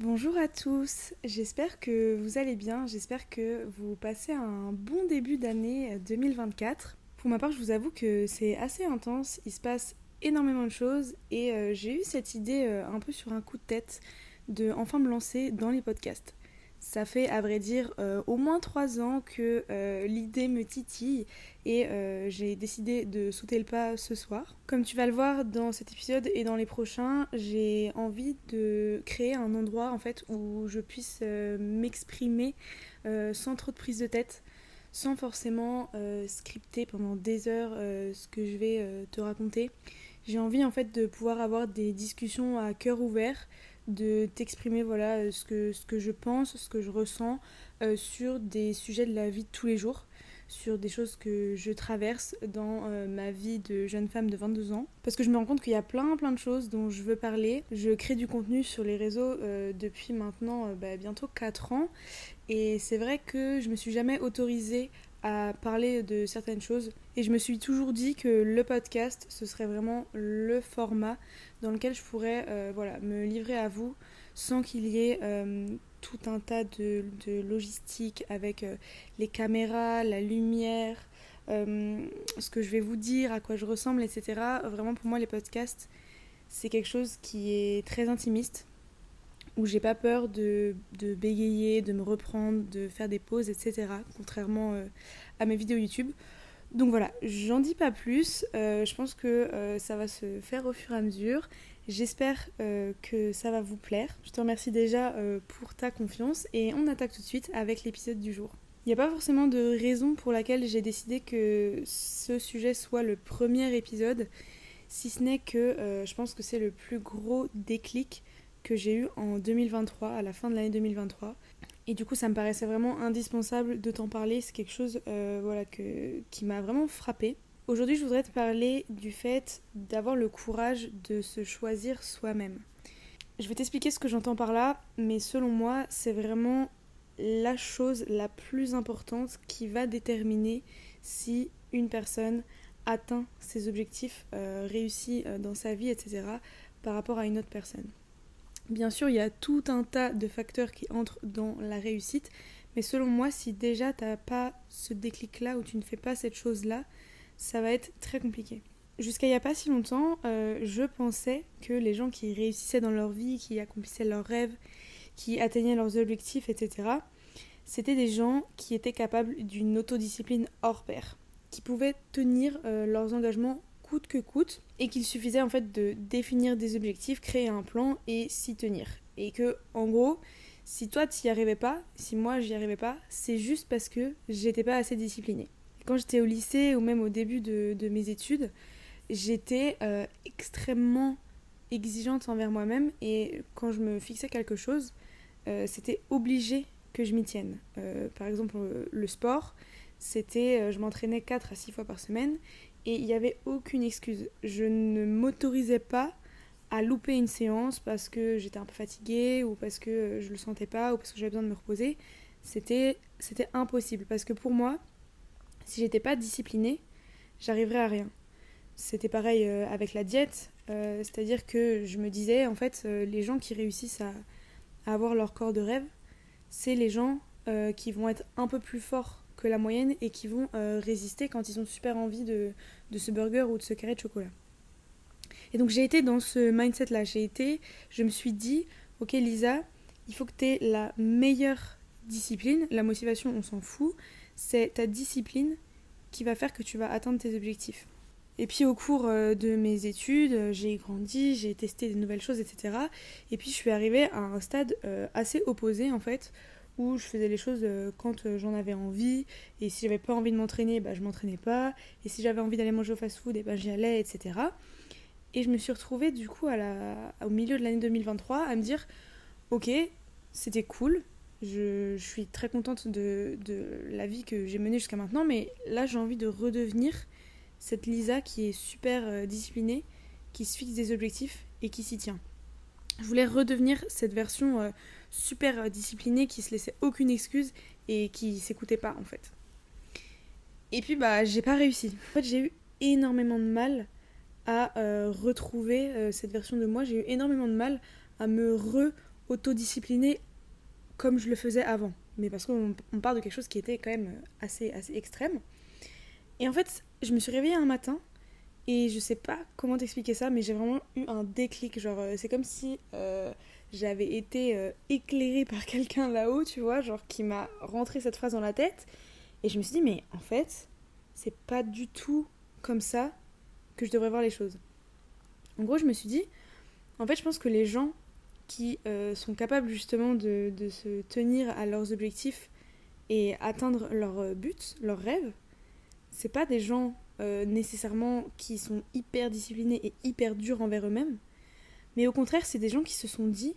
Bonjour à tous, j'espère que vous allez bien, j'espère que vous passez un bon début d'année 2024. Pour ma part, je vous avoue que c'est assez intense, il se passe énormément de choses et euh, j'ai eu cette idée euh, un peu sur un coup de tête de enfin me lancer dans les podcasts. Ça fait à vrai dire euh, au moins trois ans que euh, l'idée me titille et euh, j'ai décidé de sauter le pas ce soir. Comme tu vas le voir dans cet épisode et dans les prochains, j'ai envie de créer un endroit en fait où je puisse m'exprimer sans trop de prise de tête, sans forcément scripter pendant des heures ce que je vais te raconter. J'ai envie en fait de pouvoir avoir des discussions à cœur ouvert de t'exprimer voilà euh, ce que, ce que je pense, ce que je ressens euh, sur des sujets de la vie de tous les jours, sur des choses que je traverse dans euh, ma vie de jeune femme de 22 ans. Parce que je me rends compte qu'il y a plein plein de choses dont je veux parler. Je crée du contenu sur les réseaux depuis maintenant bah, bientôt 4 ans. Et c'est vrai que je me suis jamais autorisée à parler de certaines choses. Et je me suis toujours dit que le podcast, ce serait vraiment le format dans lequel je pourrais euh, voilà, me livrer à vous sans qu'il y ait euh, tout un tas de, de logistique avec euh, les caméras, la lumière, ce que je vais vous dire, à quoi je ressemble, etc. Vraiment pour moi les podcasts, c'est quelque chose qui est très intimiste où j'ai pas peur de, bégayer, de me reprendre, de faire des pauses, etc. Contrairement euh, à mes vidéos YouTube. Donc voilà, j'en dis pas plus. Euh, je pense que euh, ça va se faire au fur et à mesure. J'espère que ça va vous plaire. Je te remercie déjà pour ta confiance et on attaque tout de suite avec l'épisode du jour. Il n'y a pas forcément de raison pour laquelle j'ai décidé que ce sujet soit le premier épisode, si ce n'est que je pense que c'est le plus gros déclic que j'ai eu en 2023, à la fin de l'année 2023. Et du coup, ça me paraissait vraiment indispensable de t'en parler. C'est quelque chose euh, voilà, que, qui m'a vraiment frappé. Aujourd'hui, je voudrais te parler du fait d'avoir le courage de se choisir soi-même. Je vais t'expliquer ce que j'entends par là, mais selon moi, c'est vraiment la chose la plus importante qui va déterminer si une personne atteint ses objectifs, euh, réussit euh, dans sa vie, etc., par rapport à une autre personne. Bien sûr, il y a tout un tas de facteurs qui entrent dans la réussite, mais selon moi, si déjà tu n'as pas ce déclic-là ou tu ne fais pas cette chose-là, ça va être très compliqué. Jusqu'à il n'y a pas si longtemps, euh, je pensais que les gens qui réussissaient dans leur vie, qui accomplissaient leurs rêves, qui atteignaient leurs objectifs, etc., c'était des gens qui étaient capables d'une autodiscipline hors pair, qui pouvaient tenir euh, leurs engagements que coûte et qu'il suffisait en fait de définir des objectifs, créer un plan et s'y tenir. Et que en gros, si toi t'y arrivais pas, si moi j'y arrivais pas, c'est juste parce que j'étais pas assez disciplinée. Quand j'étais au lycée ou même au début de, mes études, j'étais euh, extrêmement exigeante envers moi-même et quand je me fixais quelque chose, euh, c'était obligé que je m'y tienne. Euh, par exemple, le sport, c'était je m'entraînais 4 à 6 fois par semaine et il n'y avait aucune excuse. Je ne m'autorisais pas à louper une séance parce que j'étais un peu fatiguée ou parce que je le sentais pas ou parce que j'avais besoin de me reposer. C'était c'était impossible parce que pour moi, si j'étais pas disciplinée, j'arriverais à rien. C'était pareil euh, avec la diète, euh, c'est-à-dire que je me disais en fait euh, les gens qui réussissent à, avoir leur corps de rêve, c'est les gens qui vont être un peu plus forts la moyenne et qui vont euh, résister quand ils ont super envie de, de ce burger ou de ce carré de chocolat. Et donc j'ai été dans ce mindset-là. J'ai été, je me suis dit, ok Lisa, il faut que tu aies la meilleure discipline. La motivation, on s'en fout. C'est ta discipline qui va faire que tu vas atteindre tes objectifs. Et puis au cours euh, de mes études, j'ai grandi, j'ai testé des nouvelles choses, etc. Et puis je suis arrivée à un stade euh, assez opposé en fait, où je faisais les choses euh, quand euh, j'en avais envie, et si j'avais pas envie de m'entraîner, bah, je m'entraînais pas, et si j'avais envie d'aller manger au fast-food, bah, j'y allais, etc. Et je me suis retrouvée du coup à la... au milieu de l'année 2023 à me dire, ok, c'était cool, je, je, suis très contente de, de la vie que j'ai menée jusqu'à maintenant, mais là j'ai envie de redevenir cette Lisa qui est super euh, disciplinée, qui se fixe des objectifs et qui s'y tient. Je voulais redevenir cette version super euh, discipliné, qui se laissait aucune excuse et qui s'écoutait pas en fait. Et puis bah j'ai pas réussi. En fait j'ai eu énormément de mal à euh, retrouver euh, cette version de moi. J'ai eu énormément de mal à me autodisciplinée comme je le faisais avant. Mais parce qu'on on part de quelque chose qui était quand même assez, assez extrême. Et en fait, je me suis réveillée un matin et je sais pas comment t'expliquer ça, mais j'ai vraiment eu un déclic. Genre, euh, c'est comme si euh, j'avais été euh, éclairée par quelqu'un là-haut, tu vois, genre qui m'a rentré cette phrase dans la tête. Et je me suis dit, mais en fait, c'est pas du tout comme ça que je devrais voir les choses. En gros, je me suis dit, en fait, je pense que les gens qui sont capables justement de, se tenir à leurs objectifs et atteindre leurs buts, leurs rêves, c'est pas des gens euh, nécessairement qui sont hyper disciplinés et hyper durs envers eux-mêmes, mais au contraire, c'est des gens qui se sont dit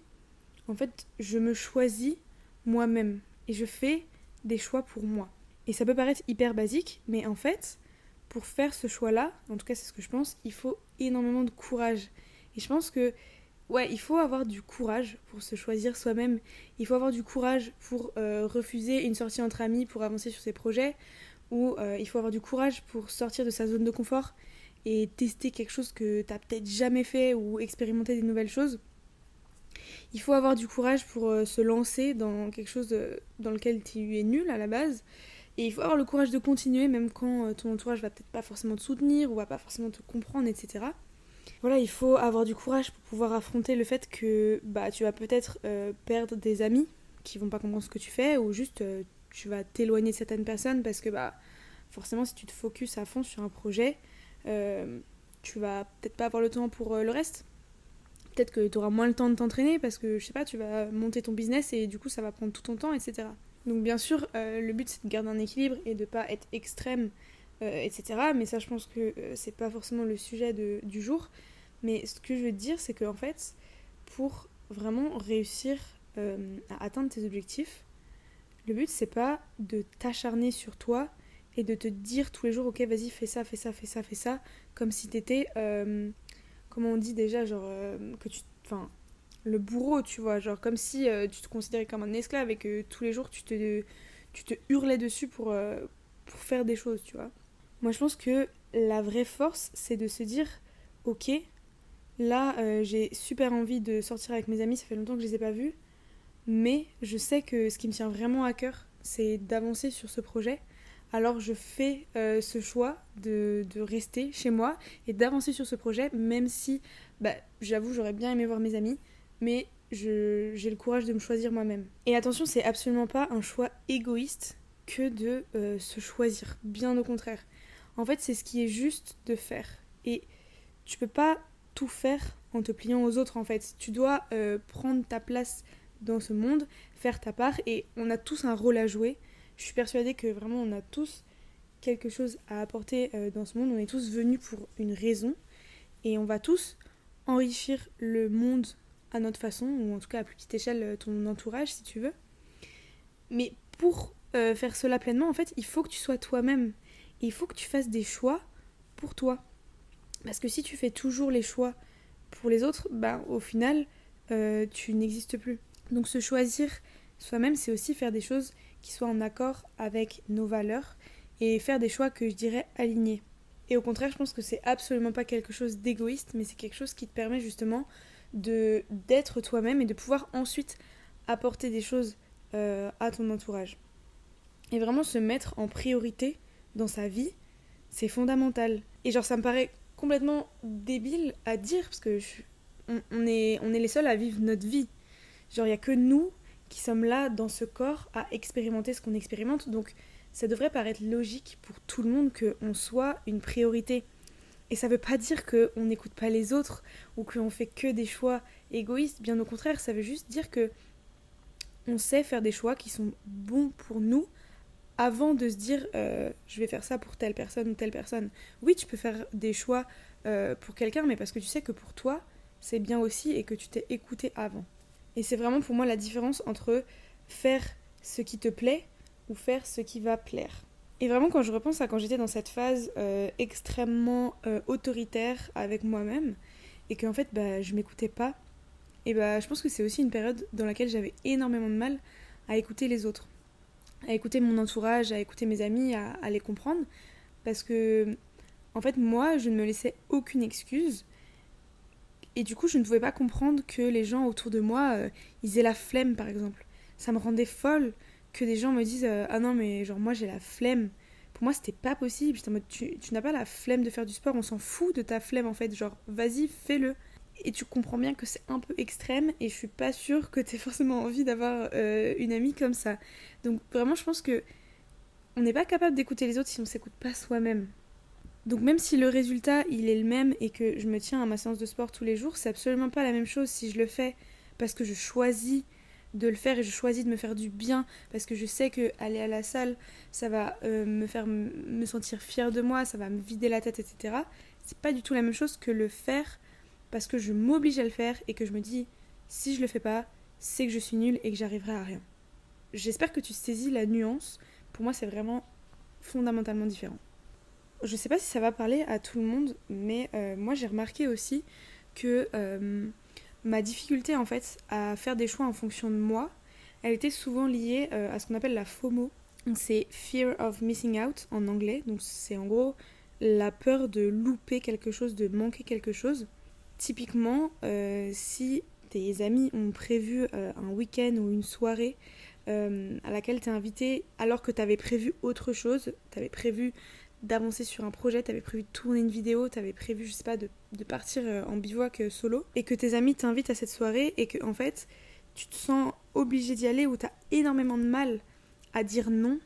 en fait, je me choisis moi-même et je fais des choix pour moi. Et ça peut paraître hyper basique, mais en fait, pour faire ce choix-là, en tout cas c'est ce que je pense, il faut énormément de courage. Et je pense que ouais, il faut avoir du courage pour se choisir soi-même. Il faut avoir du courage pour euh, refuser une sortie entre amis pour avancer sur ses projets où euh, il faut avoir du courage pour sortir de sa zone de confort et tester quelque chose que tu n'as peut-être jamais fait ou expérimenter des nouvelles choses. Il faut avoir du courage pour euh, se lancer dans quelque chose euh, dans lequel tu es nul à la base. Et il faut avoir le courage de continuer même quand ton entourage va peut-être pas forcément te soutenir ou va pas forcément te comprendre, etc. Voilà, il faut avoir du courage pour pouvoir affronter le fait que bah, tu vas peut-être perdre des amis qui vont pas comprendre ce que tu fais ou juste tu vas t'éloigner de certaines personnes parce que bah forcément si tu te focuses à fond sur un projet, euh, tu vas peut-être pas avoir le temps pour euh, le reste. Peut-être que tu auras moins le temps de t'entraîner parce que je sais pas, tu vas monter ton business et du coup ça va prendre tout ton temps, etc. Donc bien sûr, euh, le but c'est de garder un équilibre et de pas être extrême, etc. Mais ça je pense que c'est pas forcément le sujet de, du jour. Mais ce que je veux te dire c'est qu'en fait, pour vraiment réussir à atteindre tes objectifs, le but, c'est pas de t'acharner sur toi et de te dire tous les jours, ok, vas-y, fais ça, fais ça, fais ça, fais ça, comme si t'étais, euh, comment on dit déjà, genre, euh, que tu. Enfin, le bourreau, tu vois, genre, comme si euh, tu te considérais comme un esclave et que tous les jours tu te, tu te hurlais dessus pour, pour faire des choses, tu vois. Moi, je pense que la vraie force, c'est de se dire, ok, là, j'ai super envie de sortir avec mes amis, ça fait longtemps que je les ai pas vus mais je sais que ce qui me tient vraiment à cœur, c'est d'avancer sur ce projet. Alors je fais euh, ce choix de, rester chez moi et d'avancer sur ce projet, même si, bah, j'avoue, j'aurais bien aimé voir mes amis, mais j'ai le courage de me choisir moi-même. Et attention, c'est absolument pas un choix égoïste que de euh, se choisir, bien au contraire. En fait, c'est ce qui est juste de faire. Et tu peux pas tout faire en te pliant aux autres, en fait. Tu dois euh, prendre ta place dans ce monde, faire ta part et on a tous un rôle à jouer. Je suis persuadée que vraiment on a tous quelque chose à apporter euh, dans ce monde, on est tous venus pour une raison et on va tous enrichir le monde à notre façon, ou en tout cas à plus petite échelle euh, ton entourage si tu veux. Mais pour euh, faire cela pleinement, en fait, il faut que tu sois toi-même. il faut que tu fasses des choix pour toi. Parce que si tu fais toujours les choix pour les autres, bah, au final, tu n'existes plus. Donc se choisir soi-même, c'est aussi faire des choses qui soient en accord avec nos valeurs et faire des choix que je dirais alignés. Et au contraire, je pense que c'est absolument pas quelque chose d'égoïste, mais c'est quelque chose qui te permet justement de d'être toi-même et de pouvoir ensuite apporter des choses euh, à ton entourage. Et vraiment se mettre en priorité dans sa vie, c'est fondamental. Et genre ça me paraît complètement débile à dire parce que on, est, on est les seuls à vivre notre vie. Genre, il n'y a que nous qui sommes là dans ce corps à expérimenter ce qu'on expérimente. Donc, ça devrait paraître logique pour tout le monde qu'on soit une priorité. Et ça ne veut pas dire qu'on n'écoute pas les autres ou qu'on fait que des choix égoïstes. Bien au contraire, ça veut juste dire que on sait faire des choix qui sont bons pour nous avant de se dire euh, je vais faire ça pour telle personne ou telle personne. Oui, tu peux faire des choix euh, pour quelqu'un, mais parce que tu sais que pour toi, c'est bien aussi et que tu t'es écouté avant. Et c'est vraiment pour moi la différence entre faire ce qui te plaît ou faire ce qui va plaire. Et vraiment quand je repense à quand j'étais dans cette phase euh, extrêmement euh, autoritaire avec moi-même et qu'en fait bah, je m'écoutais pas, et bah, je pense que c'est aussi une période dans laquelle j'avais énormément de mal à écouter les autres, à écouter mon entourage, à écouter mes amis, à, à les comprendre. Parce que en fait moi je ne me laissais aucune excuse Et du coup, je ne pouvais pas comprendre que les gens autour de moi, euh, ils aient la flemme, par exemple. Ça me rendait folle que des gens me disent euh, Ah non, mais genre, moi j'ai la flemme. Pour moi, c'était pas possible. J'étais en mode Tu, n'as pas la flemme de faire du sport, on s'en fout de ta flemme en fait. Genre, vas-y, fais-le. Et tu comprends bien que c'est un peu extrême et je suis pas sûre que tu aies forcément envie d'avoir euh, une amie comme ça. Donc, vraiment, je pense que on n'est pas capable d'écouter les autres si on s'écoute pas soi-même. Donc même si le résultat il est le même et que je me tiens à ma séance de sport tous les jours, c'est absolument pas la même chose si je le fais parce que je choisis de le faire et je choisis de me faire du bien parce que je sais que aller à la salle ça va euh, me faire me sentir fière de moi, ça va me vider la tête, etc. C'est pas du tout la même chose que le faire parce que je m'oblige à le faire et que je me dis si je le fais pas, c'est que je suis nulle et que j'arriverai à rien. J'espère que tu saisis la nuance. Pour moi, c'est vraiment fondamentalement différent je sais pas si ça va parler à tout le monde, mais euh, moi j'ai remarqué aussi que euh, ma difficulté en fait à faire des choix en fonction de moi, elle était souvent liée euh, à ce qu'on appelle la FOMO. C'est Fear of Missing Out en anglais, donc c'est en gros la peur de louper quelque chose, de manquer quelque chose. Typiquement, si tes amis ont prévu un week-end ou une soirée à laquelle tu es invité alors que tu avais prévu autre chose, tu avais prévu d'avancer sur un projet, t'avais prévu de tourner une vidéo, t'avais prévu, je sais pas, de, partir euh, en bivouac euh, solo, et que tes amis t'invitent à cette soirée, et que en fait, tu te sens obligé d'y aller, ou t'as énormément de mal à dire non,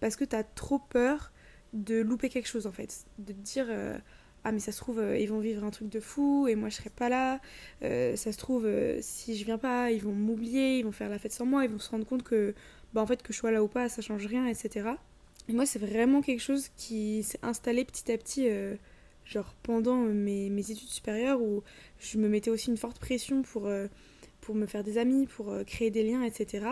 parce que t'as trop peur de louper quelque chose en fait. De te dire, euh, ah mais ça se trouve, ils vont vivre un truc de fou, et moi je serai pas là, ça se trouve, si je viens pas, ils vont m'oublier, ils vont faire la fête sans moi, ils vont se rendre compte que, bah en fait, que je sois là ou pas, ça change rien, etc. Moi, c'est vraiment quelque chose qui s'est installé petit à petit, euh, genre pendant mes, mes, études supérieures, où je me mettais aussi une forte pression pour, euh, pour me faire des amis, pour euh, créer des liens, etc.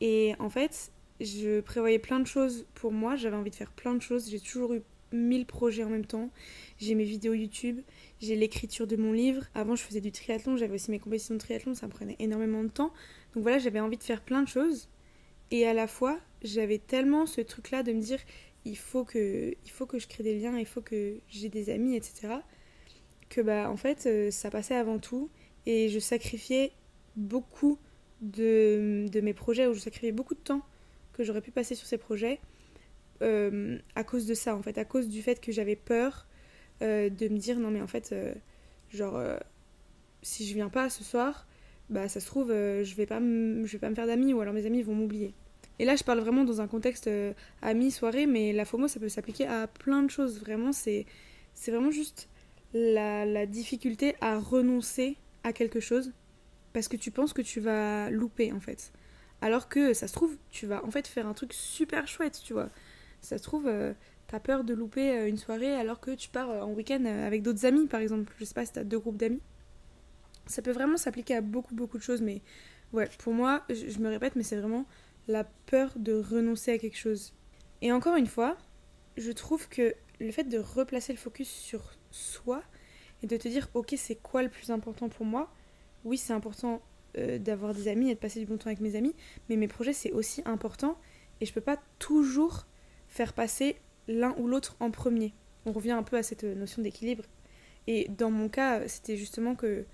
Et en fait, je prévoyais plein de choses pour moi, j'avais envie de faire plein de choses, j'ai toujours eu mille projets en même temps. J'ai mes vidéos YouTube, j'ai l'écriture de mon livre. Avant, je faisais du triathlon, j'avais aussi mes compétitions de triathlon, ça me prenait énormément de temps. Donc voilà, j'avais envie de faire plein de choses. Et à la fois, j'avais tellement ce truc-là de me dire il faut que, il faut que je crée des liens, il faut que j'ai des amis, etc. Que bah en fait euh, ça passait avant tout et je sacrifiais beaucoup de, de mes projets ou je sacrifiais beaucoup de temps que j'aurais pu passer sur ces projets euh, à cause de ça en fait, à cause du fait que j'avais peur euh, de me dire non mais en fait genre si je viens pas ce soir bah ça se trouve je vais pas je vais pas me faire d'amis ou alors mes amis vont m'oublier et là, je parle vraiment dans un contexte euh, ami, soirée, mais la FOMO, ça peut s'appliquer à plein de choses. Vraiment, c'est vraiment juste la, la, difficulté à renoncer à quelque chose parce que tu penses que tu vas louper, en fait. Alors que ça se trouve, tu vas en fait faire un truc super chouette, tu vois. Ça se trouve, euh, t'as peur de louper euh, une soirée alors que tu pars en week-end avec d'autres amis, par exemple. Je sais pas si t'as deux groupes d'amis. Ça peut vraiment s'appliquer à beaucoup, beaucoup de choses, mais ouais, pour moi, je me répète, mais c'est vraiment la peur de renoncer à quelque chose. Et encore une fois, je trouve que le fait de replacer le focus sur soi et de te dire ok c'est quoi le plus important pour moi, oui c'est important euh, d'avoir des amis et de passer du bon temps avec mes amis, mais mes projets c'est aussi important et je peux pas toujours faire passer l'un ou l'autre en premier. On revient un peu à cette notion d'équilibre. Et dans mon cas, c'était justement que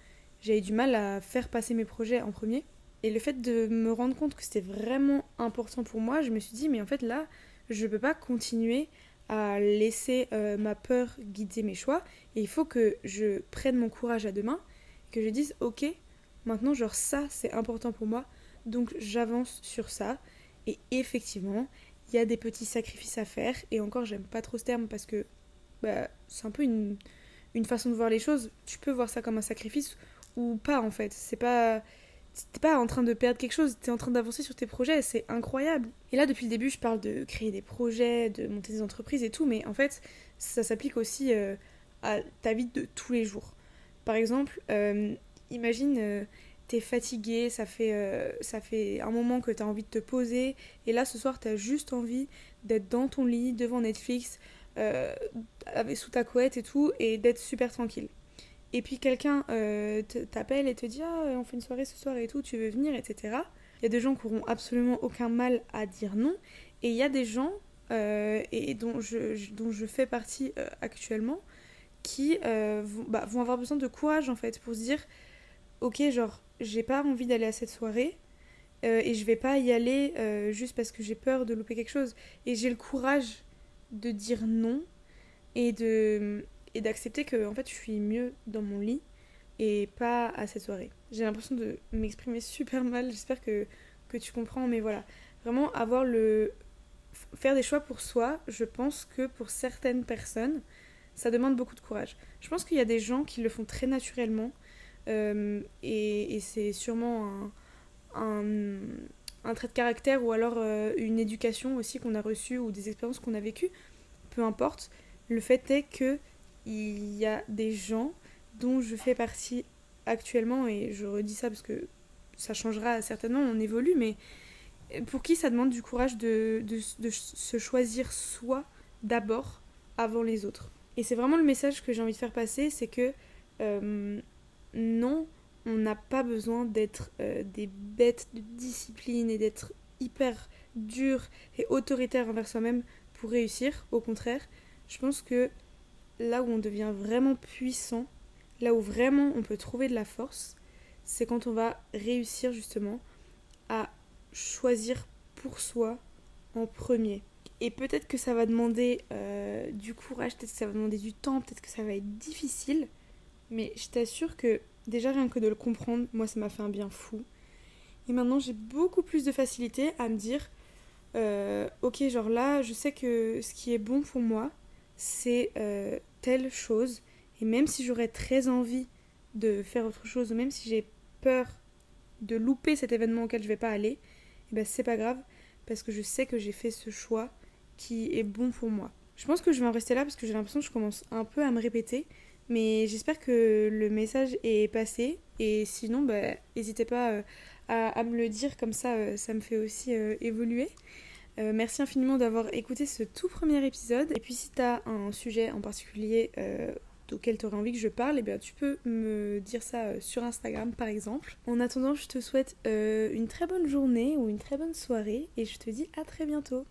j'avais du mal à faire passer mes projets en premier et le fait de me rendre compte que c'était vraiment important pour moi, je me suis dit, mais en fait là, je ne peux pas continuer à laisser euh, ma peur guider mes choix. Et il faut que je prenne mon courage à deux mains, que je dise, ok, maintenant, genre ça, c'est important pour moi, donc j'avance sur ça. Et effectivement, il y a des petits sacrifices à faire. Et encore, j'aime pas trop ce terme parce que bah, c'est un peu une, une façon de voir les choses. Tu peux voir ça comme un sacrifice ou pas en fait. C'est pas t'es pas en train de perdre quelque chose, t'es en train d'avancer sur tes projets, c'est incroyable. Et là, depuis le début, je parle de créer des projets, de monter des entreprises et tout, mais en fait, ça s'applique aussi euh, à ta vie de tous les jours. Par exemple, euh, imagine, euh, t'es fatigué, ça fait, ça fait un moment que t'as envie de te poser, et là, ce soir, t'as juste envie d'être dans ton lit, devant Netflix, sous ta couette et tout, et d'être super tranquille et puis quelqu'un euh, t'appelle et te dit ah on fait une soirée ce soir et tout, tu veux venir, etc. Il y a des gens qui n'auront absolument aucun mal à dire non, et il y a des gens euh, et dont je, dont je fais partie euh, actuellement qui vont, bah, vont avoir besoin de courage en fait pour se dire ok genre j'ai pas envie d'aller à cette soirée et je vais pas y aller juste parce que j'ai peur de louper quelque chose et j'ai le courage de dire non et de et d'accepter que en fait je suis mieux dans mon lit et pas à cette soirée. J'ai l'impression de m'exprimer super mal, j'espère que, que tu comprends, mais voilà. Vraiment avoir le. Faire des choix pour soi, je pense que pour certaines personnes, ça demande beaucoup de courage. Je pense qu'il y a des gens qui le font très naturellement euh, et, c'est sûrement un, un, un, trait de caractère ou alors euh, une éducation aussi qu'on a reçue ou des expériences qu'on a vécues. Peu importe. Le fait est que il y a des gens dont je fais partie actuellement, et je redis ça parce que ça changera certainement, on évolue, mais pour qui ça demande du courage de, se choisir soi d'abord avant les autres. Et c'est vraiment le message que j'ai envie de faire passer, c'est que euh, non, on n'a pas besoin d'être euh, des bêtes de discipline et d'être hyper dur et autoritaire envers soi-même pour réussir. Au contraire, je pense que là où on devient vraiment puissant, là où vraiment on peut trouver de la force, c'est quand on va réussir justement à choisir pour soi en premier. Et peut-être que ça va demander euh, du courage, peut-être que ça va demander du temps, peut-être que ça va être difficile, mais je t'assure que déjà rien que de le comprendre, moi ça m'a fait un bien fou. Et maintenant j'ai beaucoup plus de facilité à me dire, euh, ok genre là je sais que ce qui est bon pour moi, c'est euh, telle chose. Et même si j'aurais très envie de faire autre chose, ou même si j'ai peur de louper cet événement auquel je vais pas aller, eh ben c'est pas grave, parce que je sais que j'ai fait ce choix qui est bon pour moi. Je pense que je vais en rester là parce que j'ai l'impression que je commence un peu à me répéter, mais j'espère que le message est passé, et sinon, bah, n'hésitez pas euh, à, me le dire, comme ça, euh, ça me fait aussi évoluer. Euh, merci infiniment d'avoir écouté ce tout premier épisode. Et puis si tu un sujet en particulier euh, auquel tu envie que je parle, eh bien, tu peux me dire ça euh, sur Instagram par exemple. En attendant, je te souhaite une très bonne journée ou une très bonne soirée et je te dis à très bientôt.